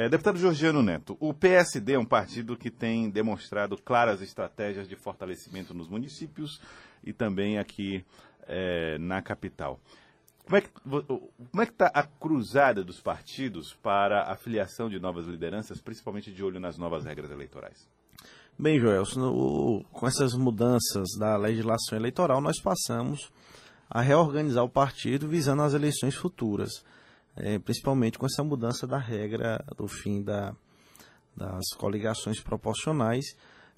É, deputado Georgiano Neto, o PSD é um partido que tem demonstrado claras estratégias de fortalecimento nos municípios e também aqui é, na capital. Como é que é está a cruzada dos partidos para a filiação de novas lideranças, principalmente de olho nas novas regras eleitorais? Bem, Joel, com essas mudanças da legislação eleitoral, nós passamos a reorganizar o partido visando as eleições futuras, é, principalmente com essa mudança da regra do fim da, das coligações proporcionais,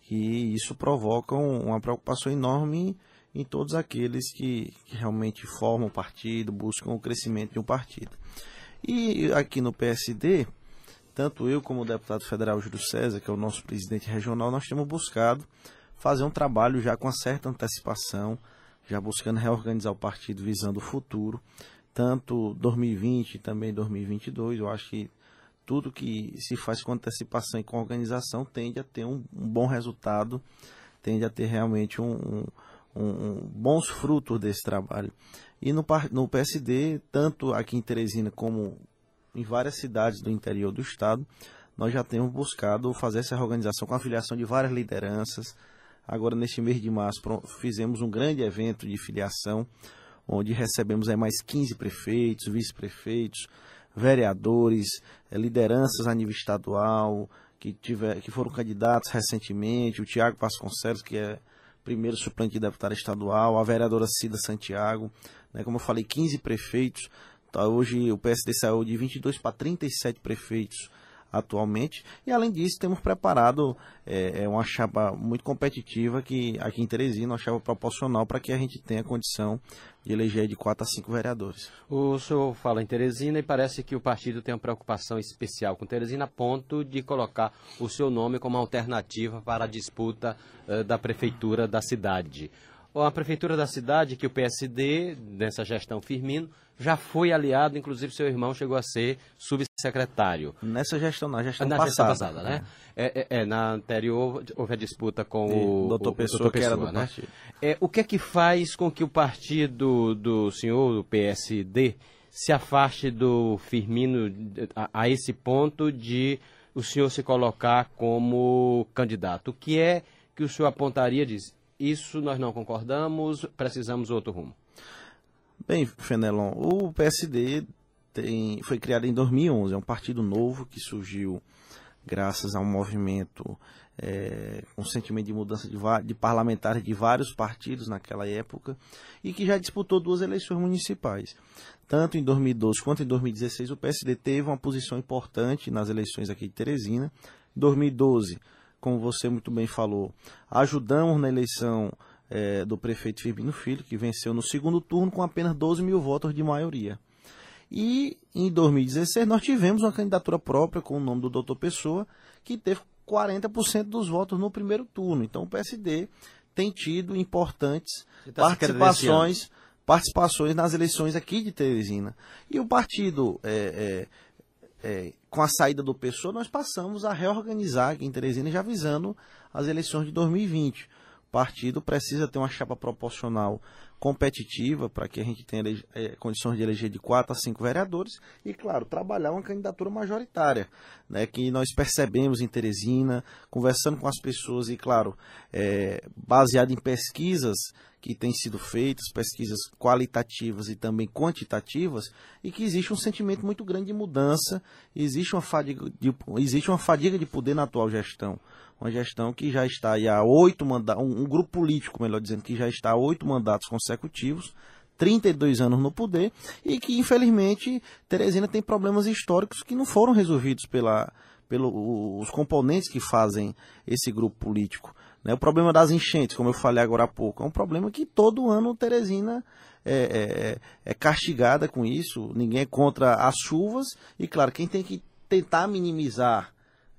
que isso provoca uma preocupação enorme em todos aqueles que, que realmente formam o partido, buscam o crescimento de um partido. E aqui no PSD, tanto eu como o deputado federal Júlio César, que é o nosso presidente regional, nós temos buscado fazer um trabalho já com uma certa antecipação, já buscando reorganizar o partido visando o futuro, tanto 2020 e também 2022. Eu acho que tudo que se faz com antecipação e com organização tende a ter um, um bom resultado, tende a ter realmente um, um, bons frutos desse trabalho. E no, no PSD, tanto aqui em Teresina como em várias cidades do interior do estado, nós já temos buscado fazer essa organização com a filiação de várias lideranças. Agora, neste mês de março, fizemos um grande evento de filiação, onde recebemos aí mais 15 prefeitos, vice-prefeitos, vereadores, eh, lideranças a nível estadual, que, tiver, que foram candidatos recentemente, o Tiago Vasconcelos, que é primeiro suplente de deputado estadual, a vereadora Cida Santiago, né, como eu falei, 15 prefeitos. Tá, hoje o PSD saiu de 22 para 37 prefeitos atualmente. E além disso, temos preparado é, é, uma chapa muito competitiva que aqui em Teresina, uma chapa proporcional para que a gente tenha condição de eleger de 4 a 5 vereadores. O senhor fala em Teresina e parece que o partido tem uma preocupação especial com Teresina, a ponto de colocar o seu nome como alternativa para a disputa uh, da prefeitura da cidade a prefeitura da cidade, que o PSD, nessa gestão Firmino, já foi aliado, inclusive seu irmão chegou a ser subsecretário. Nessa gestão, na gestão na passada. Gestão passada né? É. É, é, na anterior houve a disputa com e o doutor Pessoa, que era do né? partido. É, o que é que faz com que o partido do senhor, do PSD, se afaste do Firmino a, a esse ponto de o senhor se colocar como candidato? O que é que o senhor apontaria, diz, isso nós não concordamos, precisamos outro rumo. Bem, Fenelon, o PSD tem, foi criado em 2011, é um partido novo que surgiu graças a um movimento é, um sentimento de mudança de, de, parlamentares de vários partidos naquela época e que já disputou duas eleições municipais. Tanto em 2012 quanto em 2016 o PSD teve uma posição importante nas eleições aqui de Teresina. Em 2012 como você muito bem falou, ajudamos na eleição é, do prefeito Firmino Filho, que venceu no segundo turno com apenas 12 mil votos de maioria. E em 2016 nós tivemos uma candidatura própria com o nome do doutor Pessoa, que teve 40% dos votos no primeiro turno. Então o PSD tem tido importantes tá participações, participações nas eleições aqui de Teresina. E o partido é, é, é, com a saída do Pessoa, nós passamos a reorganizar aqui em Teresina, já visando as eleições de 2020. O partido precisa ter uma chapa proporcional competitiva para que a gente tenha é, condições de eleger de 4 a 5 vereadores e, claro, trabalhar uma candidatura majoritária, né, que nós percebemos em Teresina, conversando com as pessoas e, claro, é, baseado em pesquisas que têm sido feitas, pesquisas qualitativas e também quantitativas, e que existe um sentimento muito grande de mudança, existe uma fadiga de, existe uma fadiga de poder na atual gestão. Uma gestão que já está há oito mandatos, um, um grupo político, melhor dizendo, que já está há oito mandatos consecutivos, 32 anos no poder, e que, infelizmente, Teresina tem problemas históricos que não foram resolvidos pela, pelos componentes que fazem esse grupo político. Né? O problema das enchentes, como eu falei agora há pouco, é um problema que todo ano Teresina é, é, é castigada com isso. Ninguém é contra as chuvas e, claro, quem tem que tentar minimizar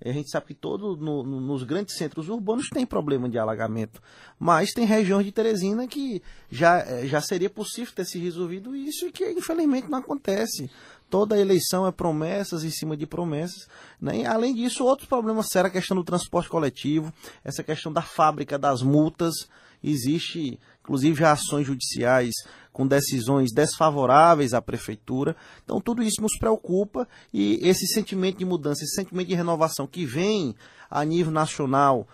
a gente sabe que todo no, no, nos grandes centros urbanos tem problema de alagamento, mas tem regiões de Teresina que já, é, já seria possível ter se resolvido isso e que infelizmente não acontece. Toda eleição é promessas em cima de promessas. Né? E, além disso, outros problemas sérios, a questão do transporte coletivo, essa questão da fábrica das multas. Existe, inclusive, já ações judiciais com decisões desfavoráveis à prefeitura. Então, tudo isso nos preocupa e esse sentimento de mudança, esse sentimento de renovação que vem a nível nacional,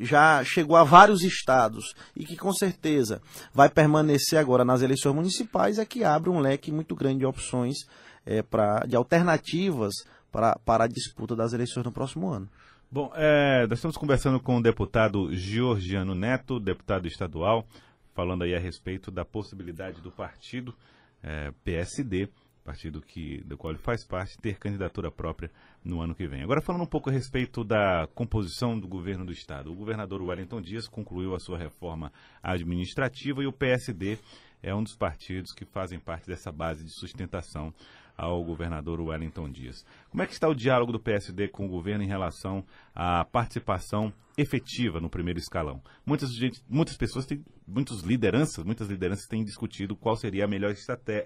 já chegou a vários estados e que com certeza vai permanecer agora nas eleições municipais, é que abre um leque muito grande de opções, é, pra, de alternativas pra, para a disputa das eleições no próximo ano. Bom, é, nós estamos conversando com o deputado Georgiano Neto, deputado estadual, falando aí a respeito da possibilidade do partido é, PSD, partido que, do qual ele faz parte, ter candidatura própria no ano que vem. Agora falando um pouco a respeito da composição do governo do estado. O governador Wellington Dias concluiu a sua reforma administrativa e o PSD é um dos partidos que fazem parte dessa base de sustentação ao governador Wellington Dias. Como é que está o diálogo do PSD com o governo em relação à participação efetiva no primeiro escalão? Muitas, muitas pessoas têm, muitas lideranças, muitas lideranças têm discutido qual seria a melhor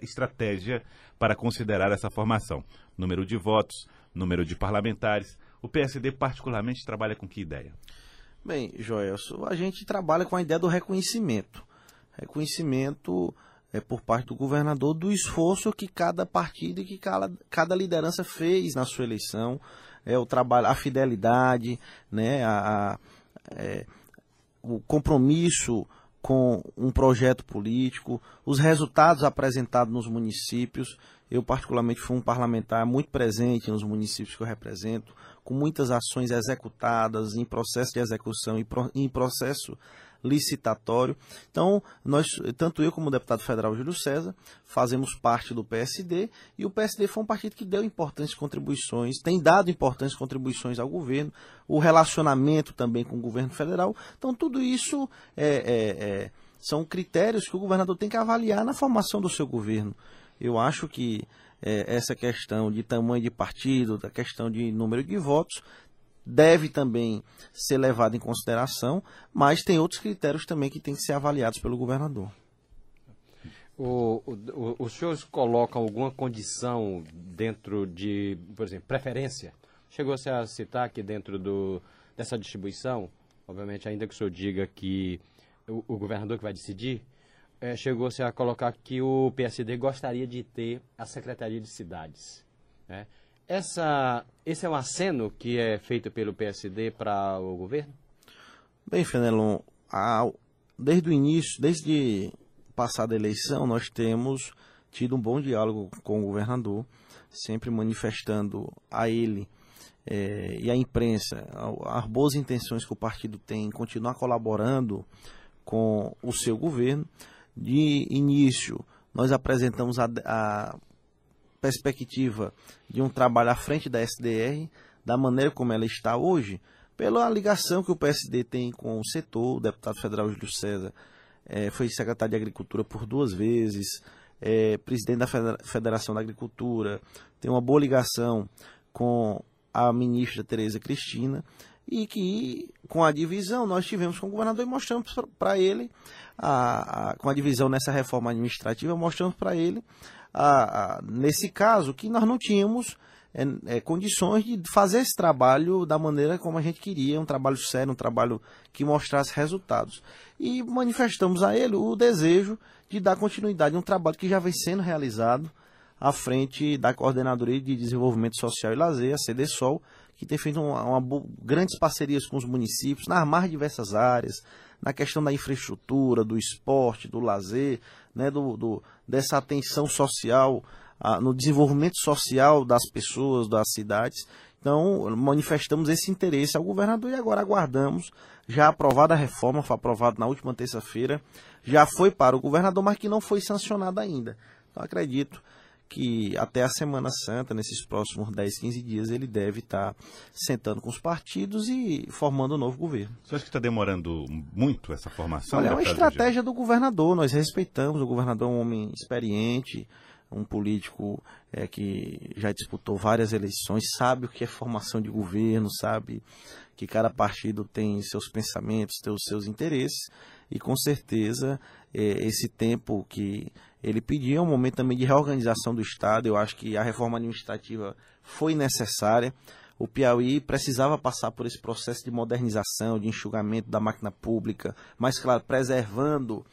estratégia para considerar essa formação. Número de votos, número de parlamentares. O PSD particularmente trabalha com que ideia? Bem, Joelson, a gente trabalha com a ideia do reconhecimento. Reconhecimento é, por parte do governador do esforço que cada partido e que cada, cada liderança fez na sua eleição, é, o trabalho, a fidelidade, né, a, a é, o compromisso com um projeto político, os resultados apresentados nos municípios. Eu, particularmente, fui um parlamentar muito presente nos municípios que eu represento, com muitas ações executadas, em processo de execução e em processo licitatório. Então, nós, tanto eu como o deputado federal Júlio César, fazemos parte do PSD e o PSD foi um partido que deu importantes contribuições, tem dado importantes contribuições ao governo, o relacionamento também com o governo federal. Então, tudo isso é, é, é, são critérios que o governador tem que avaliar na formação do seu governo. Eu acho que é, essa questão de tamanho de partido, da questão de número de votos, deve também ser levado em consideração, mas tem outros critérios também que têm que ser avaliados pelo governador. O, o, os senhores colocam alguma condição dentro de, por exemplo, preferência? Chegou-se a citar aqui dentro do, dessa distribuição, obviamente, ainda que o senhor diga que o, o governador que vai decidir, é, chegou-se a colocar que o PSD gostaria de ter a Secretaria de Cidades. Né? Essa, esse é um aceno que é feito pelo PSD para o governo? Bem, Fenelon, desde o início, desde passada a eleição, nós temos tido um bom diálogo com o governador, sempre manifestando a ele é, e à imprensa as boas intenções que o partido tem em continuar colaborando com o seu governo. De início, nós apresentamos a, a perspectiva de um trabalho à frente da SDR, da maneira como ela está hoje, pela ligação que o PSD tem com o setor, o deputado federal Júlio César é, foi secretário de Agricultura por duas vezes, é, presidente da Federação da Agricultura, tem uma boa ligação com a ministra Tereza Cristina, e que com a divisão nós tivemos com o governador e mostramos para ele, a, a, com a divisão nessa reforma administrativa, mostramos para ele a, a, nesse caso, que nós não tínhamos é, é, condições de fazer esse trabalho da maneira como a gente queria, um trabalho sério, um trabalho que mostrasse resultados. E manifestamos a ele o desejo de dar continuidade a um trabalho que já vem sendo realizado à frente da Coordenadoria de Desenvolvimento Social e Lazer, a CDSOL, que tem feito uma, uma, grandes parcerias com os municípios nas mais diversas áreas, na questão da infraestrutura, do esporte, do lazer, né, do, do dessa atenção social, a, no desenvolvimento social das pessoas, das cidades. Então, manifestamos esse interesse ao governador e agora aguardamos, já aprovada a reforma, foi aprovada na última terça-feira, já foi para o governador, mas que não foi sancionada ainda. Então, acredito que até a Semana Santa, nesses próximos 10, 15 dias, ele deve estar sentando com os partidos e formando um novo governo. Você acha que está demorando muito essa formação? Olha, é uma estratégia do governador, nós respeitamos, o governador é um homem experiente, um político é, que já disputou várias eleições, sabe o que é formação de governo, sabe que cada partido tem seus pensamentos, tem os seus interesses, e com certeza é, esse tempo que ele pediu é um momento também de reorganização do Estado. Eu acho que a reforma administrativa foi necessária. O Piauí precisava passar por esse processo de modernização, de enxugamento da máquina pública, mas, claro, preservando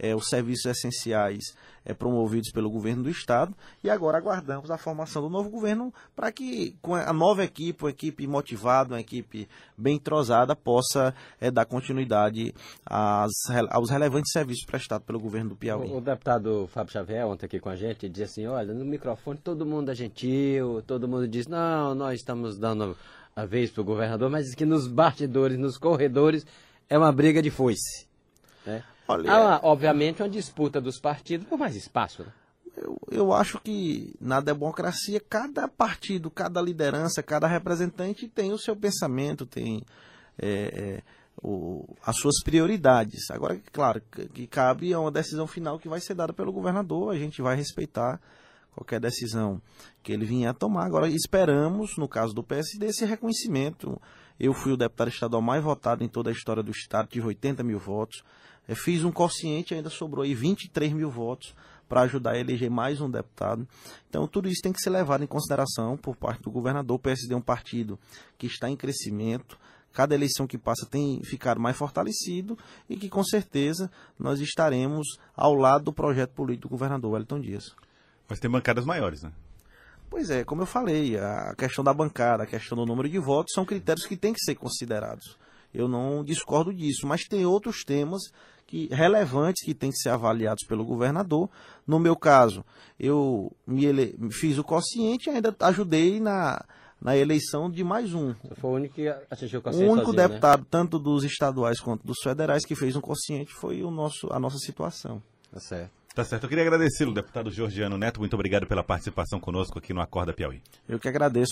é, os serviços essenciais é, promovidos pelo governo do Estado. E agora aguardamos a formação do novo governo para que com a nova equipe, uma equipe motivada, uma equipe bem entrosada, possa é, dar continuidade às, aos relevantes serviços prestados pelo governo do Piauí. O, o deputado Fábio Xavier, ontem aqui com a gente, disse assim, olha, no microfone todo mundo é gentil, todo mundo diz, não, nós estamos dando a vez para o governador, mas que nos bastidores, nos corredores, é uma briga de foice. Né? Olha, Há, obviamente, uma disputa dos partidos por mais espaço. Né? Eu, eu acho que na democracia, cada partido, cada liderança, cada representante tem o seu pensamento, tem é, é, o, as suas prioridades. Agora, claro, que, que cabe a uma decisão final que vai ser dada pelo governador, a gente vai respeitar qualquer decisão que ele vinha a tomar. Agora, esperamos, no caso do PSD, esse reconhecimento. Eu fui o deputado estadual mais votado em toda a história do Estado, tive 80 mil votos. Eu fiz um quociente, ainda sobrou aí 23 mil votos para ajudar a eleger mais um deputado. Então, tudo isso tem que ser levado em consideração por parte do governador. O PSD é um partido que está em crescimento. Cada eleição que passa tem ficado mais fortalecido e que, com certeza, nós estaremos ao lado do projeto político do governador Wellington Dias. Mas tem bancadas maiores, né? Pois é, como eu falei, a questão da bancada, a questão do número de votos são critérios que têm que ser considerados. Eu não discordo disso, mas tem outros temas que, relevantes que têm que ser avaliados pelo governador. No meu caso, eu me ele... fiz o quociente e ainda ajudei na, na eleição de mais um. Você foi o único que assistiu o quociente. O único sozinho, né? deputado, né? tanto dos estaduais quanto dos federais, que fez um quociente foi o nosso, a nossa situação. Tá certo. Tá certo. Eu queria agradecê-lo, deputado Georgiano Neto. Muito obrigado pela participação conosco aqui no Acorda Piauí. Eu que agradeço.